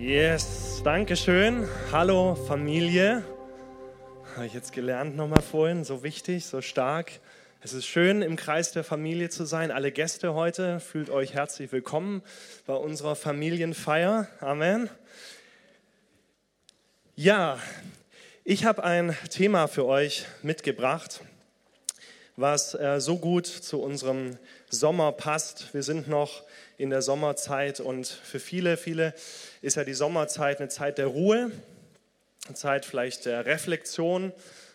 Yes, danke schön. Hallo Familie. Habe ich jetzt gelernt nochmal vorhin, so wichtig, so stark. Es ist schön, im Kreis der Familie zu sein. Alle Gäste heute, fühlt euch herzlich willkommen bei unserer Familienfeier. Amen. Ja, ich habe ein Thema für euch mitgebracht, was äh, so gut zu unserem Sommer passt. Wir sind noch in der Sommerzeit und für viele, viele ist ja die Sommerzeit eine Zeit der Ruhe, eine Zeit vielleicht der Reflexion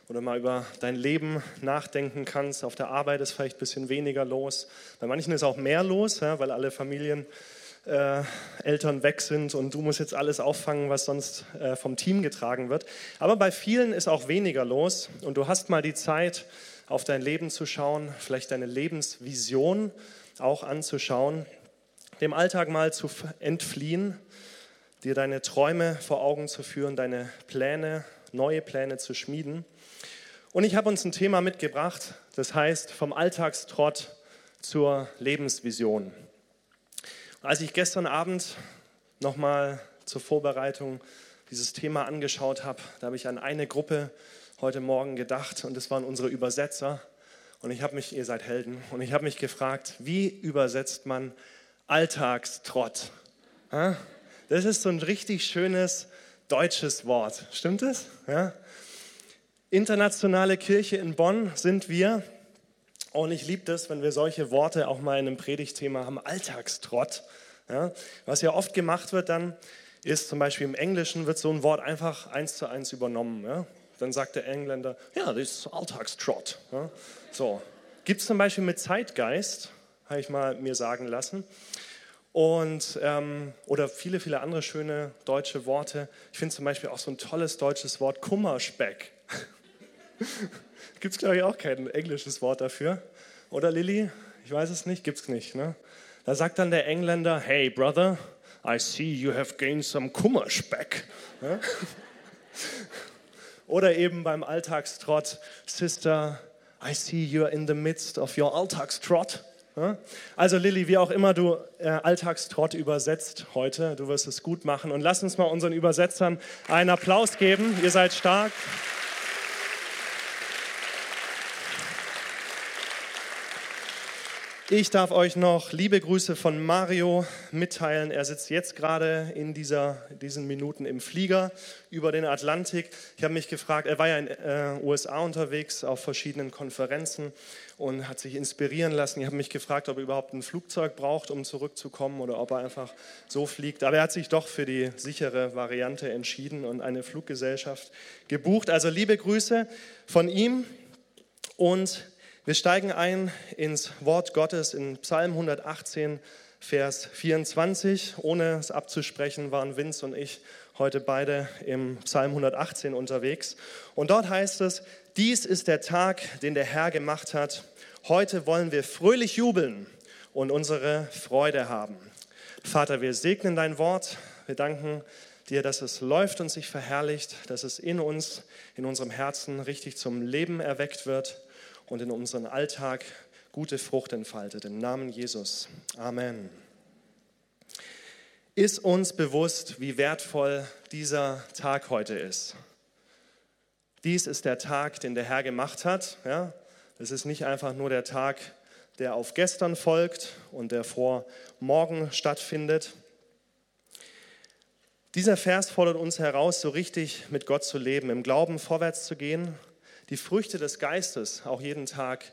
oder mal über dein Leben nachdenken kannst. Auf der Arbeit ist vielleicht ein bisschen weniger los. Bei manchen ist auch mehr los, weil alle Familien äh, Eltern weg sind und du musst jetzt alles auffangen, was sonst äh, vom Team getragen wird. Aber bei vielen ist auch weniger los und du hast mal die Zeit, auf dein Leben zu schauen, vielleicht deine Lebensvision auch anzuschauen, dem Alltag mal zu entfliehen dir deine Träume vor Augen zu führen, deine Pläne, neue Pläne zu schmieden. Und ich habe uns ein Thema mitgebracht, das heißt vom Alltagstrott zur Lebensvision. Als ich gestern Abend nochmal zur Vorbereitung dieses Thema angeschaut habe, da habe ich an eine Gruppe heute Morgen gedacht und das waren unsere Übersetzer. Und ich habe mich, ihr seid Helden, und ich habe mich gefragt, wie übersetzt man Alltagstrott? Das ist so ein richtig schönes deutsches Wort. Stimmt es? Ja? Internationale Kirche in Bonn sind wir. Und ich liebe das, wenn wir solche Worte auch mal in einem Predigtthema haben. Alltagstrott. Ja? Was ja oft gemacht wird dann, ist zum Beispiel im Englischen wird so ein Wort einfach eins zu eins übernommen. Ja? Dann sagt der Engländer, ja, das ist Alltagstrott. Ja? So. Gibt es zum Beispiel mit Zeitgeist, habe ich mal mir sagen lassen. Und, ähm, oder viele, viele andere schöne deutsche Worte. Ich finde zum Beispiel auch so ein tolles deutsches Wort Kummerspeck. Gibt es, glaube ich, auch kein englisches Wort dafür. Oder Lilly? Ich weiß es nicht, gibt es nicht. Ne? Da sagt dann der Engländer, hey brother, I see you have gained some Kummerspeck. Oder eben beim Alltagstrott, Sister, I see you're in the midst of your Alltagstrott. Also Lilly, wie auch immer du äh, Alltagstrott übersetzt heute, du wirst es gut machen. Und lass uns mal unseren Übersetzern einen Applaus geben. Ihr seid stark. Ich darf euch noch liebe Grüße von Mario mitteilen. Er sitzt jetzt gerade in dieser, diesen Minuten im Flieger über den Atlantik. Ich habe mich gefragt, er war ja in den äh, USA unterwegs auf verschiedenen Konferenzen und hat sich inspirieren lassen. Ich habe mich gefragt, ob er überhaupt ein Flugzeug braucht, um zurückzukommen oder ob er einfach so fliegt. Aber er hat sich doch für die sichere Variante entschieden und eine Fluggesellschaft gebucht. Also liebe Grüße von ihm und wir steigen ein ins Wort Gottes in Psalm 118, Vers 24. Ohne es abzusprechen, waren Vince und ich heute beide im Psalm 118 unterwegs. Und dort heißt es, dies ist der Tag, den der Herr gemacht hat. Heute wollen wir fröhlich jubeln und unsere Freude haben. Vater, wir segnen dein Wort. Wir danken dir, dass es läuft und sich verherrlicht, dass es in uns, in unserem Herzen richtig zum Leben erweckt wird und in unseren Alltag gute Frucht entfaltet. Im Namen Jesus. Amen. Ist uns bewusst, wie wertvoll dieser Tag heute ist? Dies ist der Tag, den der Herr gemacht hat. Ja? Es ist nicht einfach nur der Tag, der auf gestern folgt und der vor morgen stattfindet. Dieser Vers fordert uns heraus, so richtig mit Gott zu leben, im Glauben vorwärts zu gehen die Früchte des Geistes auch jeden Tag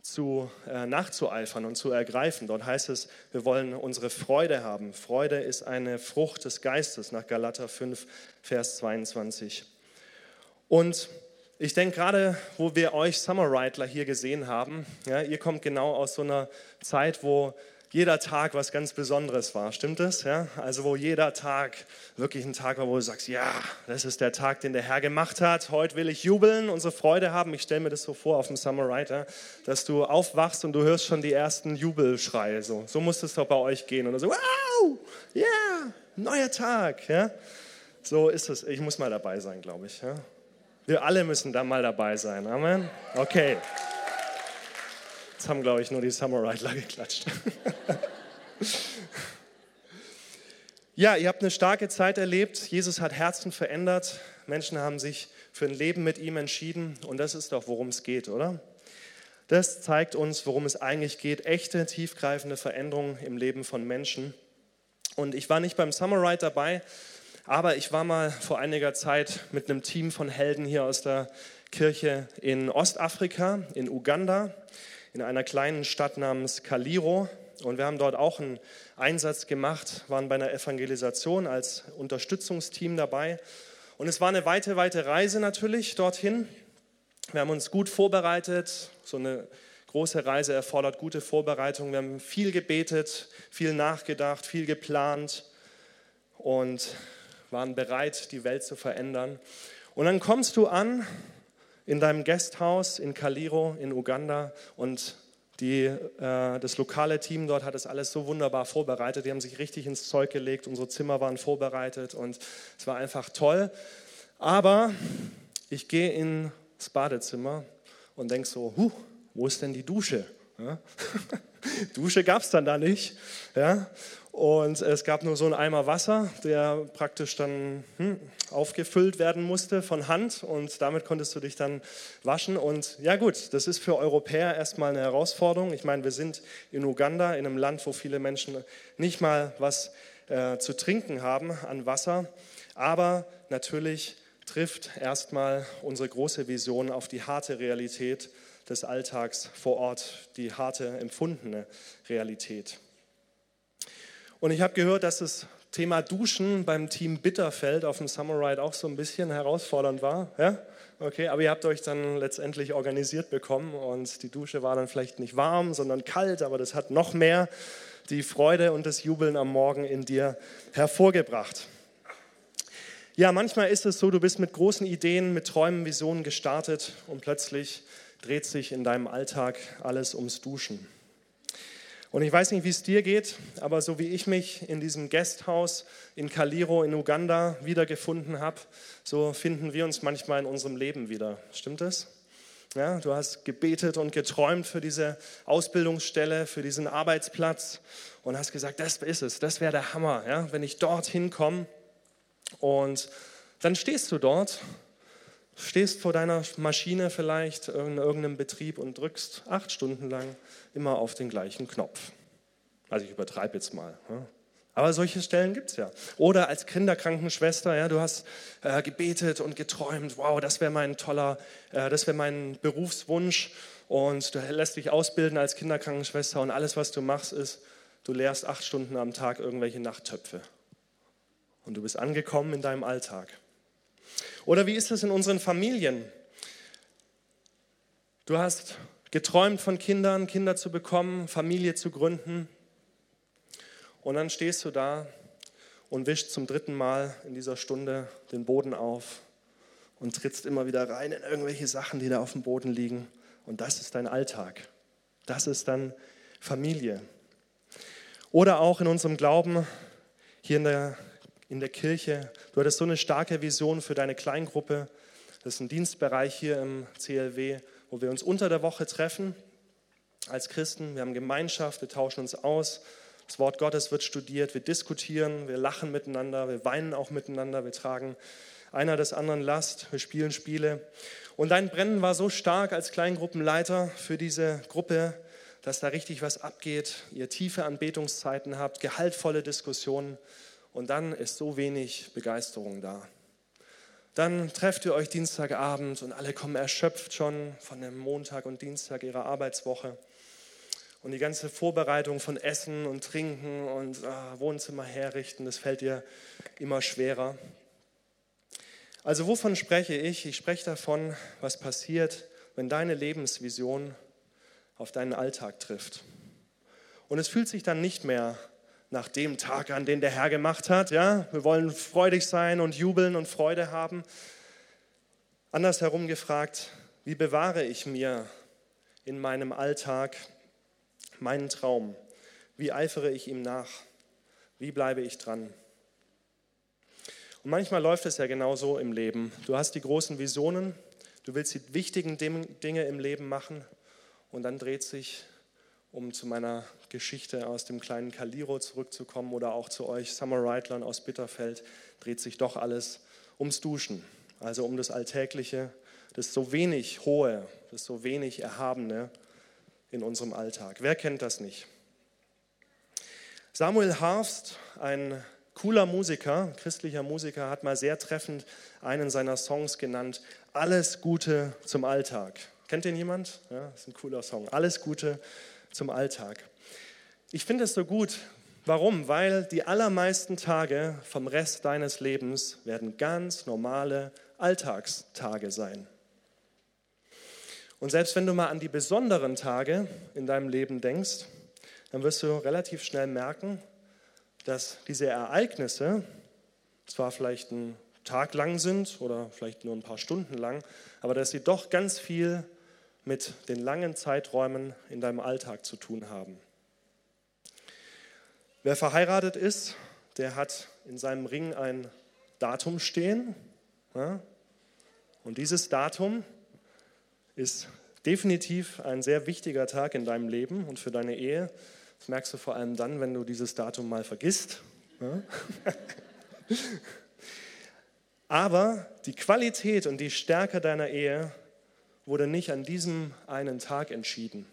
zu, äh, nachzueifern und zu ergreifen. Dort heißt es, wir wollen unsere Freude haben. Freude ist eine Frucht des Geistes nach Galater 5, Vers 22. Und ich denke gerade, wo wir euch Summer Rightler hier gesehen haben, ja, ihr kommt genau aus so einer Zeit, wo jeder Tag was ganz Besonderes war. Stimmt das? Ja? Also wo jeder Tag wirklich ein Tag war, wo du sagst, ja, das ist der Tag, den der Herr gemacht hat. Heute will ich jubeln, unsere Freude haben. Ich stelle mir das so vor auf dem Summer Rider, dass du aufwachst und du hörst schon die ersten Jubelschreie. So, so muss es doch bei euch gehen. Und so, wow, yeah, neuer Tag. Ja? So ist es. Ich muss mal dabei sein, glaube ich. Ja? Wir alle müssen da mal dabei sein. Amen. Okay. Jetzt haben, glaube ich, nur die Summer Ridler geklatscht. Ja, ihr habt eine starke Zeit erlebt. Jesus hat Herzen verändert. Menschen haben sich für ein Leben mit ihm entschieden. Und das ist doch, worum es geht, oder? Das zeigt uns, worum es eigentlich geht. Echte, tiefgreifende Veränderungen im Leben von Menschen. Und ich war nicht beim Ride dabei, aber ich war mal vor einiger Zeit mit einem Team von Helden hier aus der Kirche in Ostafrika, in Uganda, in einer kleinen Stadt namens Kaliro. Und wir haben dort auch einen Einsatz gemacht, waren bei einer Evangelisation als Unterstützungsteam dabei. Und es war eine weite, weite Reise natürlich dorthin. Wir haben uns gut vorbereitet. So eine große Reise erfordert gute Vorbereitung. Wir haben viel gebetet, viel nachgedacht, viel geplant und waren bereit, die Welt zu verändern. Und dann kommst du an in deinem Gasthaus in Kaliro in Uganda und die, äh, das lokale Team dort hat das alles so wunderbar vorbereitet. Die haben sich richtig ins Zeug gelegt. Unsere Zimmer waren vorbereitet und es war einfach toll. Aber ich gehe ins Badezimmer und denke so, huh, wo ist denn die Dusche? Ja? Dusche gab es dann da nicht. Ja? Und es gab nur so einen Eimer Wasser, der praktisch dann hm, aufgefüllt werden musste von Hand und damit konntest du dich dann waschen. Und ja gut, das ist für Europäer erstmal eine Herausforderung. Ich meine, wir sind in Uganda, in einem Land, wo viele Menschen nicht mal was äh, zu trinken haben an Wasser. Aber natürlich trifft erstmal unsere große Vision auf die harte Realität des Alltags vor Ort, die harte empfundene Realität. Und ich habe gehört, dass das Thema Duschen beim Team Bitterfeld auf dem Summer Ride auch so ein bisschen herausfordernd war. Ja? Okay, aber ihr habt euch dann letztendlich organisiert bekommen und die Dusche war dann vielleicht nicht warm, sondern kalt, aber das hat noch mehr die Freude und das Jubeln am Morgen in dir hervorgebracht. Ja, manchmal ist es so, du bist mit großen Ideen, mit Träumen, Visionen gestartet und plötzlich dreht sich in deinem Alltag alles ums Duschen. Und ich weiß nicht, wie es dir geht, aber so wie ich mich in diesem Gasthaus in Kaliro in Uganda wiedergefunden habe, so finden wir uns manchmal in unserem Leben wieder. Stimmt das? Ja, du hast gebetet und geträumt für diese Ausbildungsstelle, für diesen Arbeitsplatz und hast gesagt, das ist es, das wäre der Hammer, ja, wenn ich dorthin komme. Und dann stehst du dort stehst vor deiner Maschine vielleicht in irgendeinem Betrieb und drückst acht Stunden lang immer auf den gleichen Knopf. Also ich übertreibe jetzt mal. Aber solche Stellen gibt es ja. Oder als Kinderkrankenschwester, ja, du hast äh, gebetet und geträumt, wow, das wäre mein toller, äh, das wäre mein Berufswunsch. Und du lässt dich ausbilden als Kinderkrankenschwester und alles, was du machst, ist, du lehrst acht Stunden am Tag irgendwelche Nachttöpfe. Und du bist angekommen in deinem Alltag. Oder wie ist es in unseren Familien? Du hast geträumt von Kindern, Kinder zu bekommen, Familie zu gründen. Und dann stehst du da und wischst zum dritten Mal in dieser Stunde den Boden auf und trittst immer wieder rein in irgendwelche Sachen, die da auf dem Boden liegen. Und das ist dein Alltag. Das ist dann Familie. Oder auch in unserem Glauben hier in der in der Kirche. Du hattest so eine starke Vision für deine Kleingruppe. Das ist ein Dienstbereich hier im CLW, wo wir uns unter der Woche treffen als Christen. Wir haben Gemeinschaft, wir tauschen uns aus. Das Wort Gottes wird studiert, wir diskutieren, wir lachen miteinander, wir weinen auch miteinander, wir tragen einer des anderen Last, wir spielen Spiele. Und dein Brennen war so stark als Kleingruppenleiter für diese Gruppe, dass da richtig was abgeht, ihr tiefe Anbetungszeiten habt, gehaltvolle Diskussionen und dann ist so wenig Begeisterung da. Dann trefft ihr euch Dienstagabend und alle kommen erschöpft schon von dem Montag und Dienstag ihrer Arbeitswoche. Und die ganze Vorbereitung von Essen und Trinken und ah, Wohnzimmer herrichten, das fällt dir immer schwerer. Also wovon spreche ich? Ich spreche davon, was passiert, wenn deine Lebensvision auf deinen Alltag trifft. Und es fühlt sich dann nicht mehr nach dem Tag an, den der Herr gemacht hat. Ja, wir wollen freudig sein und jubeln und Freude haben. Andersherum gefragt, wie bewahre ich mir in meinem Alltag meinen Traum? Wie eifere ich ihm nach? Wie bleibe ich dran? Und manchmal läuft es ja genauso im Leben. Du hast die großen Visionen, du willst die wichtigen Dinge im Leben machen und dann dreht sich um zu meiner Geschichte aus dem kleinen Kaliro zurückzukommen oder auch zu euch Summer Reitlern aus Bitterfeld, dreht sich doch alles ums Duschen, also um das Alltägliche, das so wenig Hohe, das so wenig Erhabene in unserem Alltag. Wer kennt das nicht? Samuel Harfst, ein cooler Musiker, christlicher Musiker, hat mal sehr treffend einen seiner Songs genannt, Alles Gute zum Alltag. Kennt den jemand? Ja, ist ein cooler Song. Alles Gute zum Alltag. Ich finde es so gut. Warum? Weil die allermeisten Tage vom Rest deines Lebens werden ganz normale Alltagstage sein. Und selbst wenn du mal an die besonderen Tage in deinem Leben denkst, dann wirst du relativ schnell merken, dass diese Ereignisse zwar vielleicht einen Tag lang sind oder vielleicht nur ein paar Stunden lang, aber dass sie doch ganz viel mit den langen Zeiträumen in deinem Alltag zu tun haben. Wer verheiratet ist, der hat in seinem Ring ein Datum stehen. Ja? Und dieses Datum ist definitiv ein sehr wichtiger Tag in deinem Leben und für deine Ehe. Das merkst du vor allem dann, wenn du dieses Datum mal vergisst. Ja? Aber die Qualität und die Stärke deiner Ehe wurde nicht an diesem einen Tag entschieden,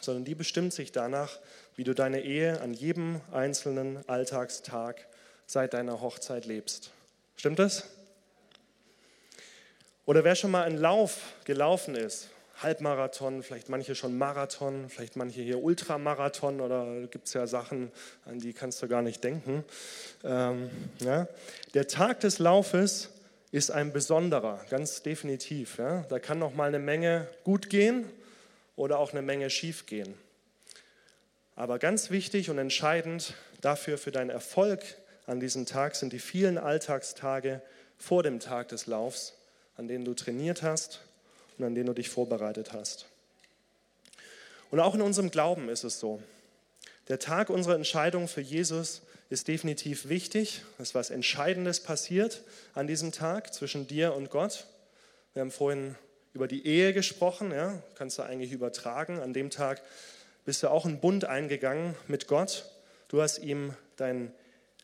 sondern die bestimmt sich danach, wie du deine Ehe an jedem einzelnen Alltagstag seit deiner Hochzeit lebst. Stimmt das? Oder wer schon mal einen Lauf gelaufen ist, Halbmarathon, vielleicht manche schon Marathon, vielleicht manche hier Ultramarathon oder gibt es ja Sachen, an die kannst du gar nicht denken. Ähm, ja. Der Tag des Laufes ist ein besonderer, ganz definitiv. Ja. Da kann noch mal eine Menge gut gehen oder auch eine Menge schief gehen. Aber ganz wichtig und entscheidend dafür für deinen Erfolg an diesem Tag sind die vielen Alltagstage vor dem Tag des Laufs, an denen du trainiert hast und an denen du dich vorbereitet hast. Und auch in unserem Glauben ist es so. Der Tag unserer Entscheidung für Jesus ist definitiv wichtig. Es ist was Entscheidendes passiert an diesem Tag zwischen dir und Gott. Wir haben vorhin über die Ehe gesprochen, ja, kannst du eigentlich übertragen. An dem Tag bist du auch einen Bund eingegangen mit Gott. Du hast ihm dein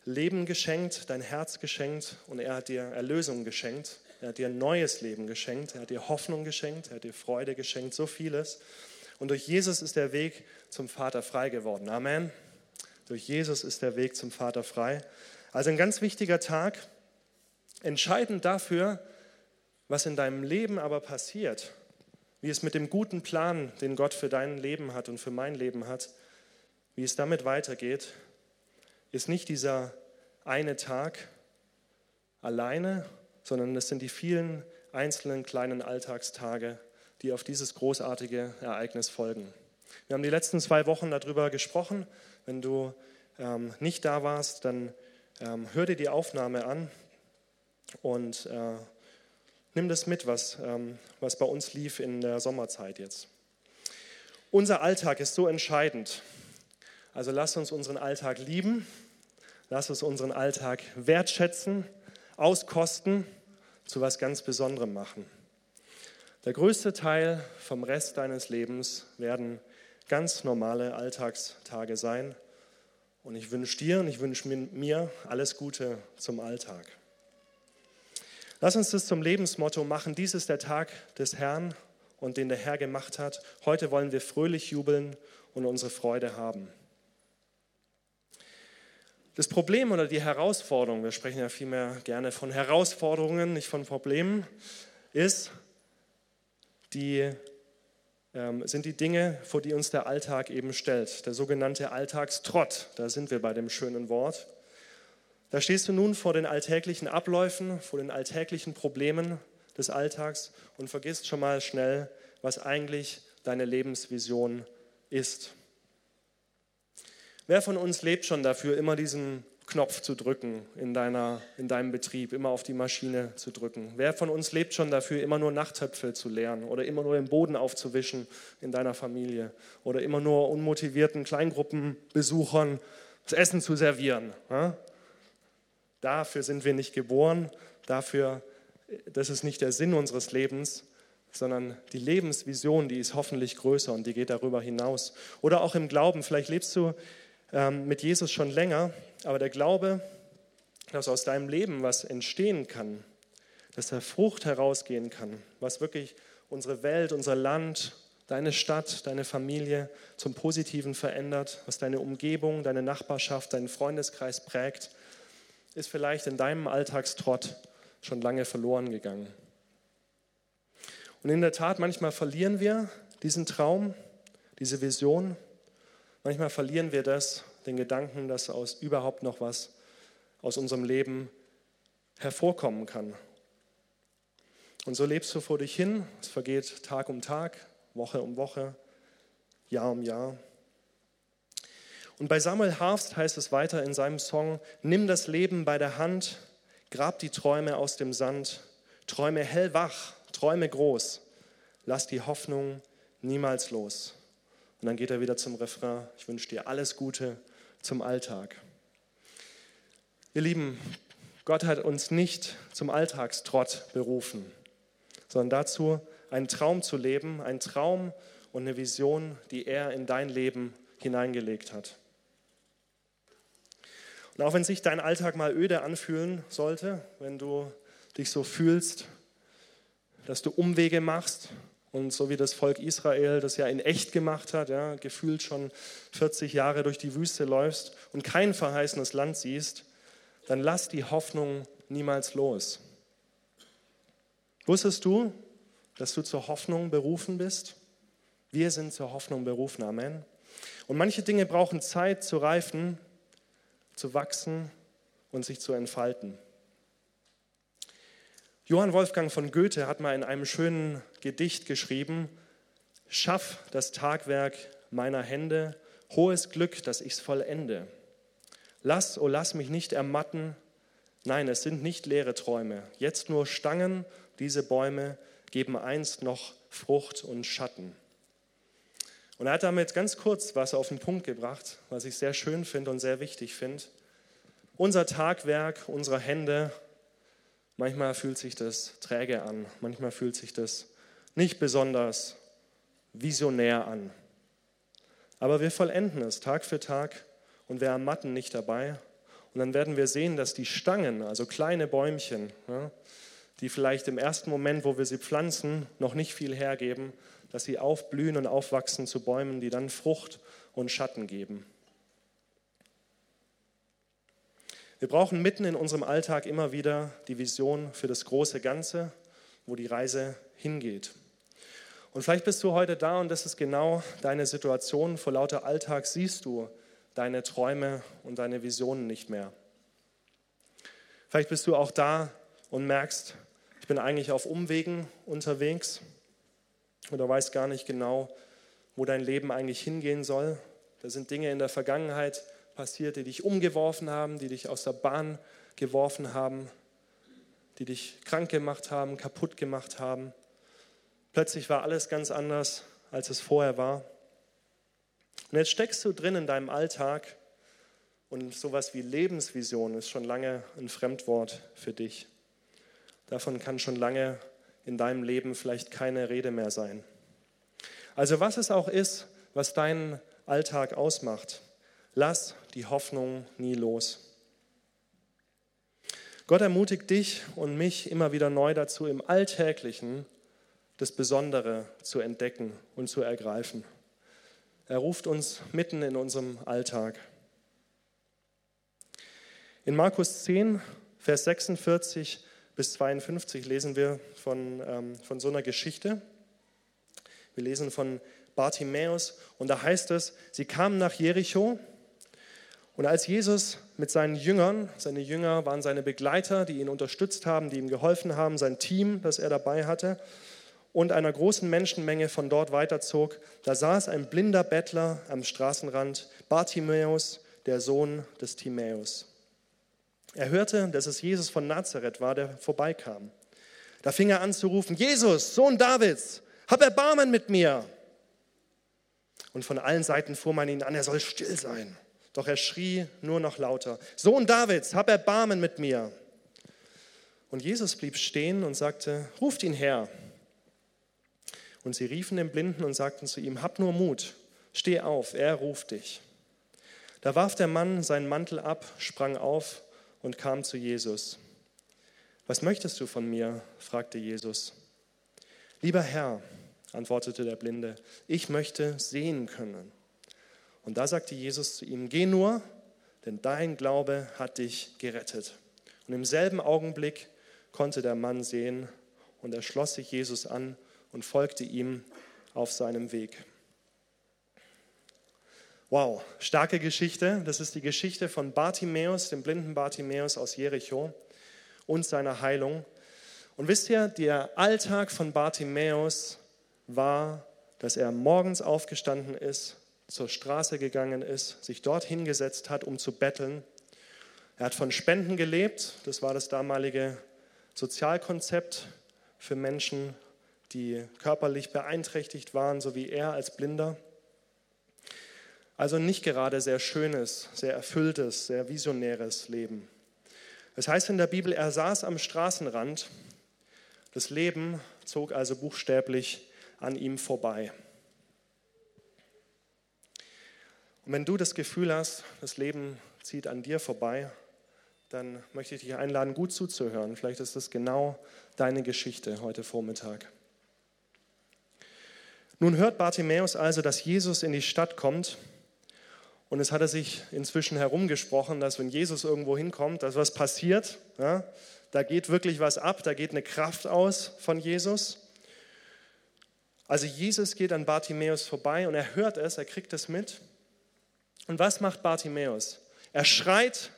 Leben geschenkt, dein Herz geschenkt und er hat dir Erlösung geschenkt. Er hat dir ein neues Leben geschenkt, er hat dir Hoffnung geschenkt, er hat dir Freude geschenkt, so vieles. Und durch Jesus ist der Weg zum Vater frei geworden. Amen. Durch Jesus ist der Weg zum Vater frei. Also ein ganz wichtiger Tag, entscheidend dafür, was in deinem Leben aber passiert, wie es mit dem guten Plan, den Gott für dein Leben hat und für mein Leben hat, wie es damit weitergeht, ist nicht dieser eine Tag alleine, sondern es sind die vielen einzelnen kleinen Alltagstage, die auf dieses großartige Ereignis folgen. Wir haben die letzten zwei Wochen darüber gesprochen, wenn du ähm, nicht da warst, dann ähm, hör dir die Aufnahme an und äh, nimm das mit, was, ähm, was bei uns lief in der Sommerzeit jetzt. Unser Alltag ist so entscheidend. Also lass uns unseren Alltag lieben, lass uns unseren Alltag wertschätzen, auskosten, zu was ganz Besonderem machen. Der größte Teil vom Rest deines Lebens werden ganz normale Alltagstage sein. Und ich wünsche dir und ich wünsche mir alles Gute zum Alltag. Lass uns das zum Lebensmotto machen. Dies ist der Tag des Herrn und den der Herr gemacht hat. Heute wollen wir fröhlich jubeln und unsere Freude haben. Das Problem oder die Herausforderung, wir sprechen ja vielmehr gerne von Herausforderungen, nicht von Problemen, ist, die ähm, sind die Dinge, vor die uns der Alltag eben stellt. Der sogenannte Alltagstrott, da sind wir bei dem schönen Wort. Da stehst du nun vor den alltäglichen Abläufen, vor den alltäglichen Problemen des Alltags und vergisst schon mal schnell, was eigentlich deine Lebensvision ist. Wer von uns lebt schon dafür, immer diesen Knopf zu drücken in, deiner, in deinem Betrieb, immer auf die Maschine zu drücken? Wer von uns lebt schon dafür, immer nur Nachttöpfe zu leeren oder immer nur den Boden aufzuwischen in deiner Familie oder immer nur unmotivierten Kleingruppenbesuchern das Essen zu servieren? Ja? Dafür sind wir nicht geboren, dafür, das ist nicht der Sinn unseres Lebens, sondern die Lebensvision, die ist hoffentlich größer und die geht darüber hinaus. Oder auch im Glauben, vielleicht lebst du ähm, mit Jesus schon länger, aber der Glaube, dass aus deinem Leben was entstehen kann, dass da Frucht herausgehen kann, was wirklich unsere Welt, unser Land, deine Stadt, deine Familie zum Positiven verändert, was deine Umgebung, deine Nachbarschaft, deinen Freundeskreis prägt, ist vielleicht in deinem Alltagstrott schon lange verloren gegangen. Und in der Tat, manchmal verlieren wir diesen Traum, diese Vision. Manchmal verlieren wir das, den Gedanken, dass aus überhaupt noch was aus unserem Leben hervorkommen kann. Und so lebst du vor dich hin, es vergeht Tag um Tag, Woche um Woche, Jahr um Jahr. Und bei Samuel Harfst heißt es weiter in seinem Song, nimm das Leben bei der Hand, grab die Träume aus dem Sand, träume hellwach, träume groß, lass die Hoffnung niemals los. Und dann geht er wieder zum Refrain, ich wünsche dir alles Gute zum Alltag. Ihr Lieben, Gott hat uns nicht zum Alltagstrott berufen, sondern dazu, einen Traum zu leben, einen Traum und eine Vision, die er in dein Leben hineingelegt hat. Und auch wenn sich dein Alltag mal öde anfühlen sollte, wenn du dich so fühlst, dass du Umwege machst und so wie das Volk Israel das ja in echt gemacht hat, ja, gefühlt schon 40 Jahre durch die Wüste läufst und kein verheißenes Land siehst, dann lass die Hoffnung niemals los. Wusstest du, dass du zur Hoffnung berufen bist? Wir sind zur Hoffnung berufen, Amen. Und manche Dinge brauchen Zeit zu reifen, zu wachsen und sich zu entfalten. Johann Wolfgang von Goethe hat mal in einem schönen Gedicht geschrieben, Schaff das Tagwerk meiner Hände, hohes Glück, dass ich's vollende. Lass, oh lass mich nicht ermatten, nein, es sind nicht leere Träume, jetzt nur Stangen, diese Bäume geben einst noch Frucht und Schatten. Und er hat damit ganz kurz was auf den Punkt gebracht, was ich sehr schön finde und sehr wichtig finde. Unser Tagwerk, unsere Hände, Manchmal fühlt sich das träge an, manchmal fühlt sich das nicht besonders visionär an. Aber wir vollenden es Tag für Tag und wir ermatten nicht dabei. Und dann werden wir sehen, dass die Stangen, also kleine Bäumchen, die vielleicht im ersten Moment, wo wir sie pflanzen, noch nicht viel hergeben, dass sie aufblühen und aufwachsen zu Bäumen, die dann Frucht und Schatten geben. Wir brauchen mitten in unserem Alltag immer wieder die Vision für das große Ganze, wo die Reise hingeht. Und vielleicht bist du heute da und das ist genau deine Situation. Vor lauter Alltag siehst du deine Träume und deine Visionen nicht mehr. Vielleicht bist du auch da und merkst, ich bin eigentlich auf Umwegen unterwegs oder weißt gar nicht genau, wo dein Leben eigentlich hingehen soll. Da sind Dinge in der Vergangenheit, passiert, die dich umgeworfen haben, die dich aus der Bahn geworfen haben, die dich krank gemacht haben, kaputt gemacht haben. Plötzlich war alles ganz anders, als es vorher war. Und jetzt steckst du drin in deinem Alltag und sowas wie Lebensvision ist schon lange ein Fremdwort für dich. Davon kann schon lange in deinem Leben vielleicht keine Rede mehr sein. Also was es auch ist, was deinen Alltag ausmacht, Lass die Hoffnung nie los. Gott ermutigt dich und mich immer wieder neu dazu, im Alltäglichen das Besondere zu entdecken und zu ergreifen. Er ruft uns mitten in unserem Alltag. In Markus 10, Vers 46 bis 52 lesen wir von, ähm, von so einer Geschichte. Wir lesen von Bartimäus und da heißt es, sie kamen nach Jericho und als Jesus mit seinen Jüngern, seine Jünger waren seine Begleiter, die ihn unterstützt haben, die ihm geholfen haben, sein Team, das er dabei hatte, und einer großen Menschenmenge von dort weiterzog, da saß ein blinder Bettler am Straßenrand, Bartimäus, der Sohn des Timäus. Er hörte, dass es Jesus von Nazareth war, der vorbeikam. Da fing er an zu rufen, Jesus, Sohn Davids, hab Erbarmen mit mir. Und von allen Seiten fuhr man ihn an, er soll still sein. Doch er schrie nur noch lauter, Sohn Davids, hab Erbarmen mit mir. Und Jesus blieb stehen und sagte, ruft ihn her. Und sie riefen den Blinden und sagten zu ihm, hab nur Mut, steh auf, er ruft dich. Da warf der Mann seinen Mantel ab, sprang auf und kam zu Jesus. Was möchtest du von mir? fragte Jesus. Lieber Herr, antwortete der Blinde, ich möchte sehen können. Und da sagte Jesus zu ihm, geh nur, denn dein Glaube hat dich gerettet. Und im selben Augenblick konnte der Mann sehen und er schloss sich Jesus an und folgte ihm auf seinem Weg. Wow, starke Geschichte. Das ist die Geschichte von Bartimäus, dem blinden Bartimäus aus Jericho und seiner Heilung. Und wisst ihr, der Alltag von Bartimäus war, dass er morgens aufgestanden ist, zur Straße gegangen ist, sich dort hingesetzt hat, um zu betteln. Er hat von Spenden gelebt. Das war das damalige Sozialkonzept für Menschen, die körperlich beeinträchtigt waren, so wie er als Blinder. Also nicht gerade sehr schönes, sehr erfülltes, sehr visionäres Leben. Es heißt in der Bibel, er saß am Straßenrand. Das Leben zog also buchstäblich an ihm vorbei. Und wenn du das Gefühl hast, das Leben zieht an dir vorbei, dann möchte ich dich einladen, gut zuzuhören. Vielleicht ist das genau deine Geschichte heute Vormittag. Nun hört Bartimäus also, dass Jesus in die Stadt kommt und es hat er sich inzwischen herumgesprochen, dass wenn Jesus irgendwo hinkommt, dass was passiert. Ja? Da geht wirklich was ab, da geht eine Kraft aus von Jesus. Also Jesus geht an Bartimäus vorbei und er hört es, er kriegt es mit. Und was macht Bartimäus? Er schreit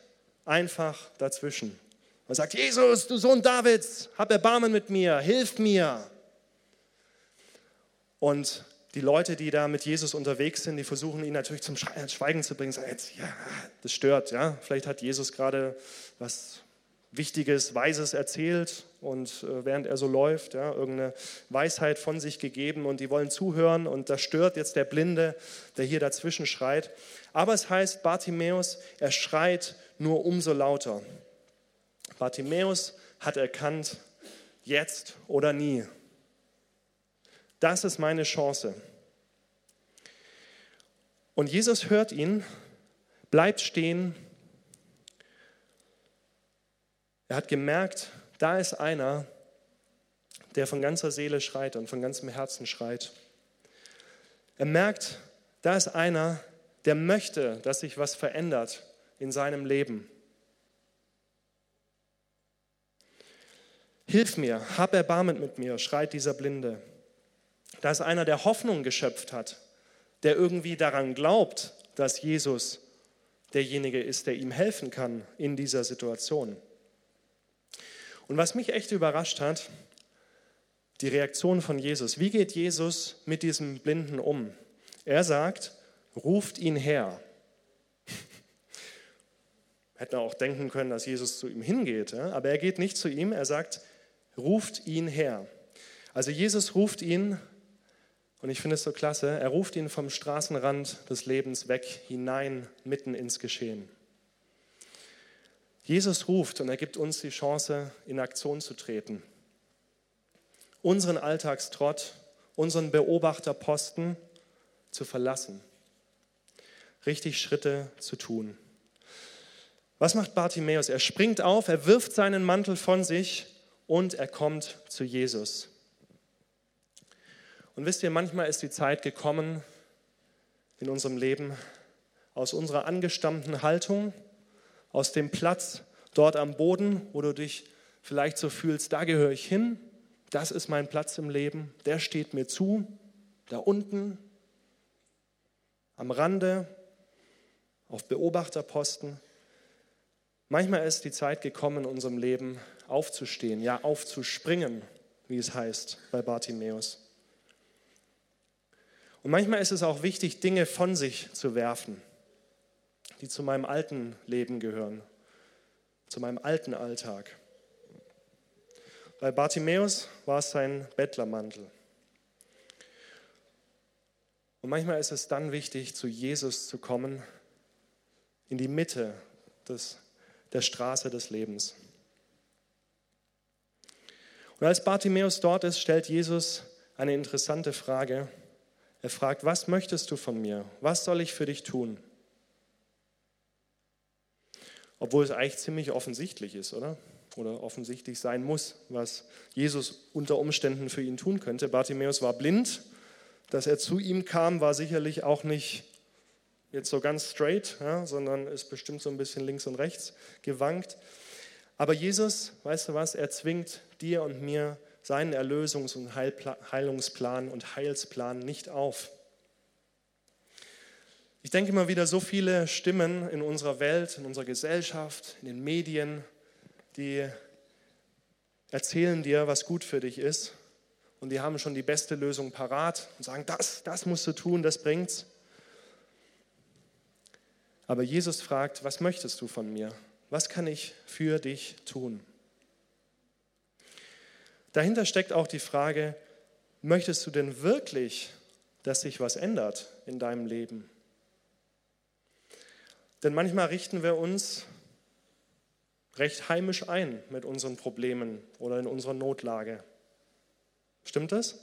einfach dazwischen und sagt, Jesus, du Sohn Davids, hab Erbarmen mit mir, hilf mir. Und die Leute, die da mit Jesus unterwegs sind, die versuchen ihn natürlich zum Schweigen zu bringen. Sagen jetzt, ja, das stört, ja. Vielleicht hat Jesus gerade was Wichtiges, Weises erzählt und äh, während er so läuft, ja, irgendeine Weisheit von sich gegeben und die wollen zuhören und das stört jetzt der Blinde, der hier dazwischen schreit. Aber es heißt, Bartimäus, er schreit nur umso lauter. Bartimäus hat erkannt, jetzt oder nie. Das ist meine Chance. Und Jesus hört ihn, bleibt stehen. Er hat gemerkt, da ist einer, der von ganzer Seele schreit und von ganzem Herzen schreit. Er merkt, da ist einer, der möchte, dass sich was verändert in seinem Leben. Hilf mir, hab Erbarmen mit mir, schreit dieser Blinde. Da ist einer, der Hoffnung geschöpft hat, der irgendwie daran glaubt, dass Jesus derjenige ist, der ihm helfen kann in dieser Situation. Und was mich echt überrascht hat, die Reaktion von Jesus. Wie geht Jesus mit diesem Blinden um? Er sagt, ruft ihn her. Hätten auch denken können, dass Jesus zu ihm hingeht, aber er geht nicht zu ihm, er sagt, ruft ihn her. Also Jesus ruft ihn und ich finde es so klasse, er ruft ihn vom Straßenrand des Lebens weg, hinein, mitten ins Geschehen. Jesus ruft und er gibt uns die Chance, in Aktion zu treten. Unseren Alltagstrott, unseren Beobachterposten zu verlassen. Richtig Schritte zu tun. Was macht Bartimäus? Er springt auf, er wirft seinen Mantel von sich und er kommt zu Jesus. Und wisst ihr, manchmal ist die Zeit gekommen in unserem Leben, aus unserer angestammten Haltung, aus dem Platz dort am Boden, wo du dich vielleicht so fühlst, da gehöre ich hin, das ist mein Platz im Leben, der steht mir zu, da unten, am Rande, auf Beobachterposten. Manchmal ist die Zeit gekommen, in unserem Leben aufzustehen, ja aufzuspringen, wie es heißt bei Bartimäus. Und manchmal ist es auch wichtig, Dinge von sich zu werfen, die zu meinem alten Leben gehören, zu meinem alten Alltag. Bei Bartimäus war es sein Bettlermantel. Und manchmal ist es dann wichtig, zu Jesus zu kommen, in die Mitte des, der Straße des Lebens. Und als Bartimäus dort ist, stellt Jesus eine interessante Frage. Er fragt, was möchtest du von mir? Was soll ich für dich tun? Obwohl es eigentlich ziemlich offensichtlich ist, oder? Oder offensichtlich sein muss, was Jesus unter Umständen für ihn tun könnte. Bartimäus war blind. Dass er zu ihm kam, war sicherlich auch nicht jetzt so ganz straight, ja, sondern ist bestimmt so ein bisschen links und rechts gewankt. Aber Jesus, weißt du was, er zwingt dir und mir seinen Erlösungs- und Heilungsplan und Heilsplan nicht auf. Ich denke immer wieder, so viele Stimmen in unserer Welt, in unserer Gesellschaft, in den Medien, die erzählen dir, was gut für dich ist. Und die haben schon die beste Lösung parat und sagen, das, das musst du tun, das bringt's. Aber Jesus fragt, was möchtest du von mir? Was kann ich für dich tun? Dahinter steckt auch die Frage, möchtest du denn wirklich, dass sich was ändert in deinem Leben? Denn manchmal richten wir uns recht heimisch ein mit unseren Problemen oder in unserer Notlage. Stimmt das?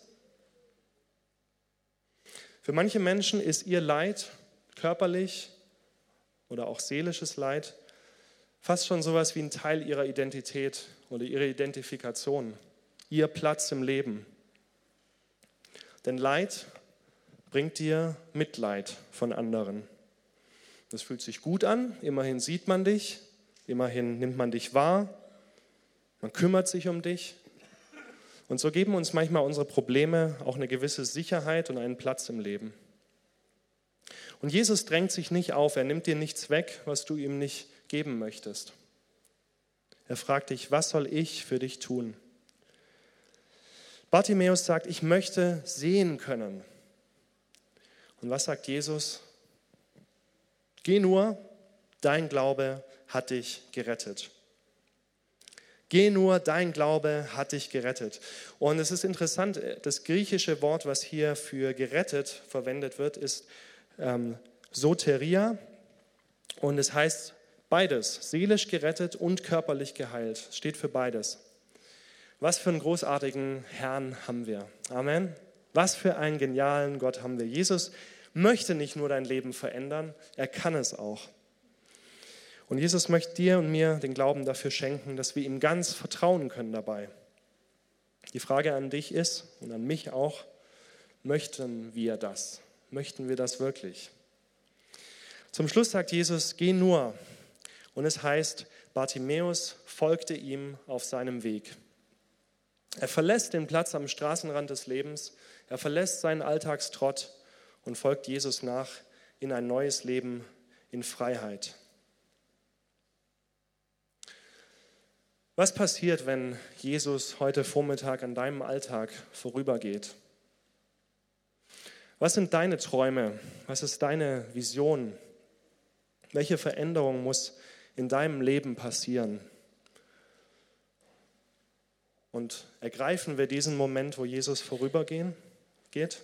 Für manche Menschen ist ihr Leid, körperlich oder auch seelisches Leid, fast schon sowas wie ein Teil ihrer Identität oder ihrer Identifikation ihr Platz im Leben. Denn Leid bringt dir Mitleid von anderen. Das fühlt sich gut an, immerhin sieht man dich, immerhin nimmt man dich wahr, man kümmert sich um dich. Und so geben uns manchmal unsere Probleme auch eine gewisse Sicherheit und einen Platz im Leben. Und Jesus drängt sich nicht auf, er nimmt dir nichts weg, was du ihm nicht geben möchtest. Er fragt dich, was soll ich für dich tun? Bartimäus sagt, ich möchte sehen können. Und was sagt Jesus? Geh nur, dein Glaube hat dich gerettet. Geh nur, dein Glaube hat dich gerettet. Und es ist interessant, das griechische Wort, was hier für gerettet verwendet wird, ist ähm, Soteria. Und es heißt beides, seelisch gerettet und körperlich geheilt. Steht für beides. Was für einen großartigen Herrn haben wir. Amen. Was für einen genialen Gott haben wir. Jesus möchte nicht nur dein Leben verändern, er kann es auch. Und Jesus möchte dir und mir den Glauben dafür schenken, dass wir ihm ganz vertrauen können dabei. Die Frage an dich ist und an mich auch, möchten wir das? Möchten wir das wirklich? Zum Schluss sagt Jesus, geh nur. Und es heißt, Bartimäus folgte ihm auf seinem Weg. Er verlässt den Platz am Straßenrand des Lebens, er verlässt seinen Alltagstrott und folgt Jesus nach in ein neues Leben in Freiheit. Was passiert, wenn Jesus heute Vormittag an deinem Alltag vorübergeht? Was sind deine Träume? Was ist deine Vision? Welche Veränderung muss in deinem Leben passieren? Und ergreifen wir diesen Moment, wo Jesus vorübergehen geht?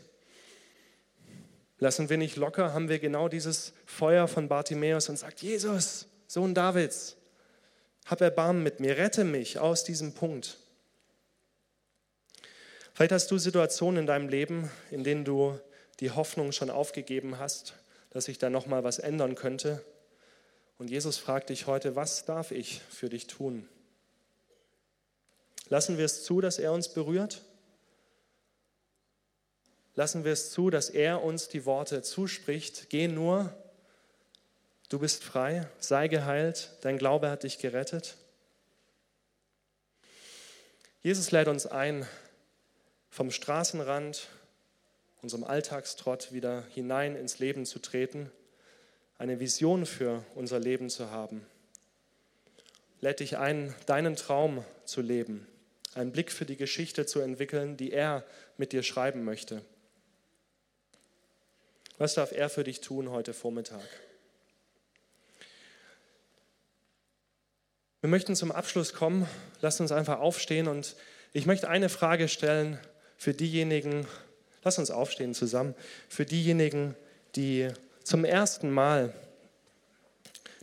Lassen wir nicht locker, haben wir genau dieses Feuer von Bartimäus und sagt, Jesus, Sohn Davids, hab Erbarmen mit mir, rette mich aus diesem Punkt. Vielleicht hast du Situationen in deinem Leben, in denen du die Hoffnung schon aufgegeben hast, dass sich da noch mal was ändern könnte. Und Jesus fragt dich heute, was darf ich für dich tun? Lassen wir es zu, dass er uns berührt? Lassen wir es zu, dass er uns die Worte zuspricht, geh nur, du bist frei, sei geheilt, dein Glaube hat dich gerettet? Jesus lädt uns ein, vom Straßenrand, unserem Alltagstrott wieder hinein ins Leben zu treten, eine Vision für unser Leben zu haben. Lädt dich ein, deinen Traum zu leben einen Blick für die Geschichte zu entwickeln, die er mit dir schreiben möchte. Was darf er für dich tun heute Vormittag? Wir möchten zum Abschluss kommen. Lasst uns einfach aufstehen und ich möchte eine Frage stellen für diejenigen, lasst uns aufstehen zusammen, für diejenigen, die zum ersten Mal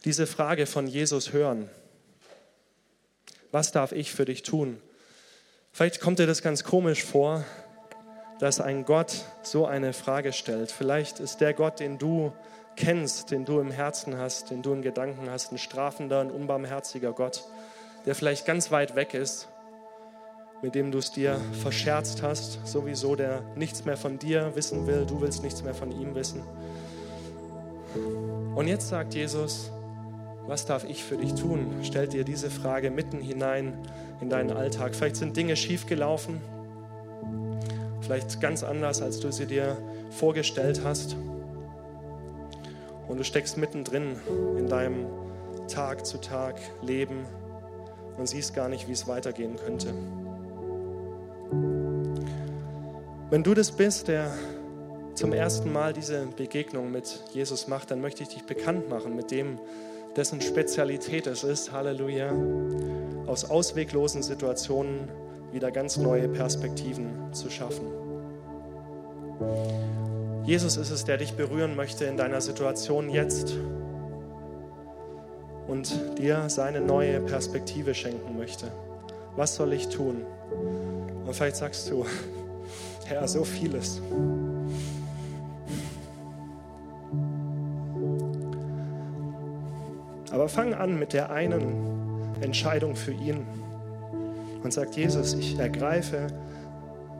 diese Frage von Jesus hören. Was darf ich für dich tun? Vielleicht kommt dir das ganz komisch vor, dass ein Gott so eine Frage stellt. Vielleicht ist der Gott, den du kennst, den du im Herzen hast, den du in Gedanken hast, ein strafender, ein unbarmherziger Gott, der vielleicht ganz weit weg ist, mit dem du es dir verscherzt hast, sowieso der nichts mehr von dir wissen will, du willst nichts mehr von ihm wissen. Und jetzt sagt Jesus, was darf ich für dich tun? Stellt dir diese Frage mitten hinein in deinen Alltag. Vielleicht sind Dinge schiefgelaufen, vielleicht ganz anders, als du sie dir vorgestellt hast. Und du steckst mittendrin in deinem Tag zu Tag Leben und siehst gar nicht, wie es weitergehen könnte. Wenn du das bist, der zum ersten Mal diese Begegnung mit Jesus macht, dann möchte ich dich bekannt machen mit dem, dessen Spezialität es ist, Halleluja, aus ausweglosen Situationen wieder ganz neue Perspektiven zu schaffen. Jesus ist es, der dich berühren möchte in deiner Situation jetzt und dir seine neue Perspektive schenken möchte. Was soll ich tun? Und vielleicht sagst du, Herr, so vieles. Aber fang an mit der einen Entscheidung für ihn und sag, Jesus, ich ergreife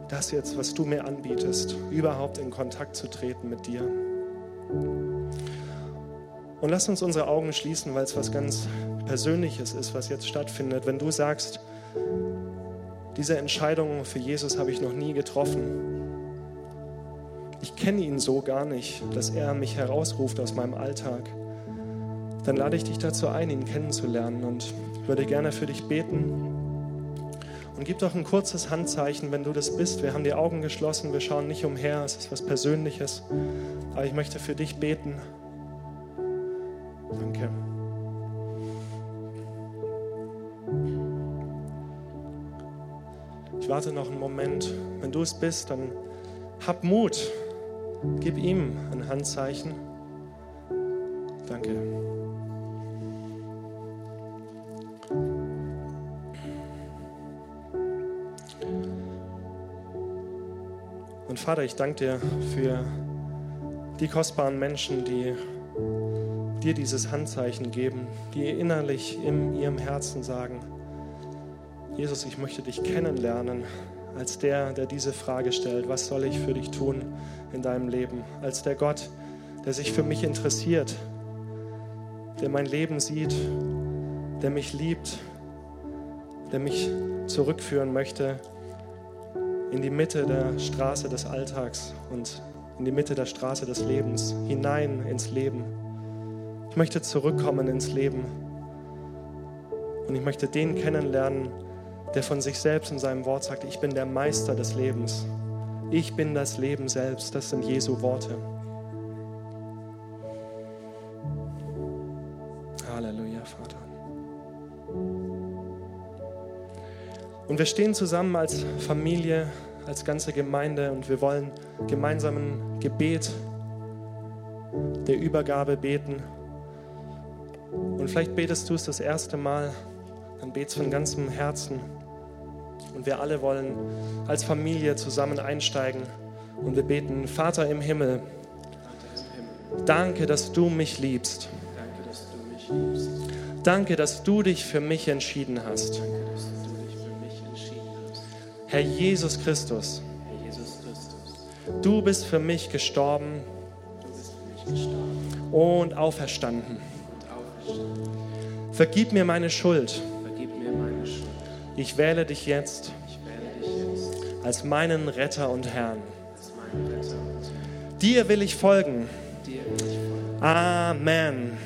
das jetzt, was du mir anbietest, überhaupt in Kontakt zu treten mit dir. Und lass uns unsere Augen schließen, weil es was ganz Persönliches ist, was jetzt stattfindet. Wenn du sagst, diese Entscheidung für Jesus habe ich noch nie getroffen. Ich kenne ihn so gar nicht, dass er mich herausruft aus meinem Alltag. Dann lade ich dich dazu ein, ihn kennenzulernen und würde gerne für dich beten. Und gib doch ein kurzes Handzeichen, wenn du das bist. Wir haben die Augen geschlossen, wir schauen nicht umher, es ist was Persönliches. Aber ich möchte für dich beten. Danke. Ich warte noch einen Moment. Wenn du es bist, dann hab Mut. Gib ihm ein Handzeichen. Danke. Vater, ich danke dir für die kostbaren Menschen, die dir dieses Handzeichen geben, die innerlich in ihrem Herzen sagen, Jesus, ich möchte dich kennenlernen als der, der diese Frage stellt, was soll ich für dich tun in deinem Leben, als der Gott, der sich für mich interessiert, der mein Leben sieht, der mich liebt, der mich zurückführen möchte in die Mitte der Straße des Alltags und in die Mitte der Straße des Lebens, hinein ins Leben. Ich möchte zurückkommen ins Leben und ich möchte den kennenlernen, der von sich selbst in seinem Wort sagt, ich bin der Meister des Lebens. Ich bin das Leben selbst. Das sind Jesu Worte. Halleluja, Vater. Und wir stehen zusammen als Familie, als ganze Gemeinde und wir wollen gemeinsam ein Gebet der Übergabe beten. Und vielleicht betest du es das erste Mal, dann betest von ganzem Herzen. Und wir alle wollen als Familie zusammen einsteigen und wir beten, Vater im Himmel, danke, dass du mich liebst. Danke, dass du dich für mich entschieden hast. Herr Jesus Christus, du bist für mich gestorben und auferstanden. Vergib mir meine Schuld. Ich wähle dich jetzt als meinen Retter und Herrn. Dir will ich folgen. Amen.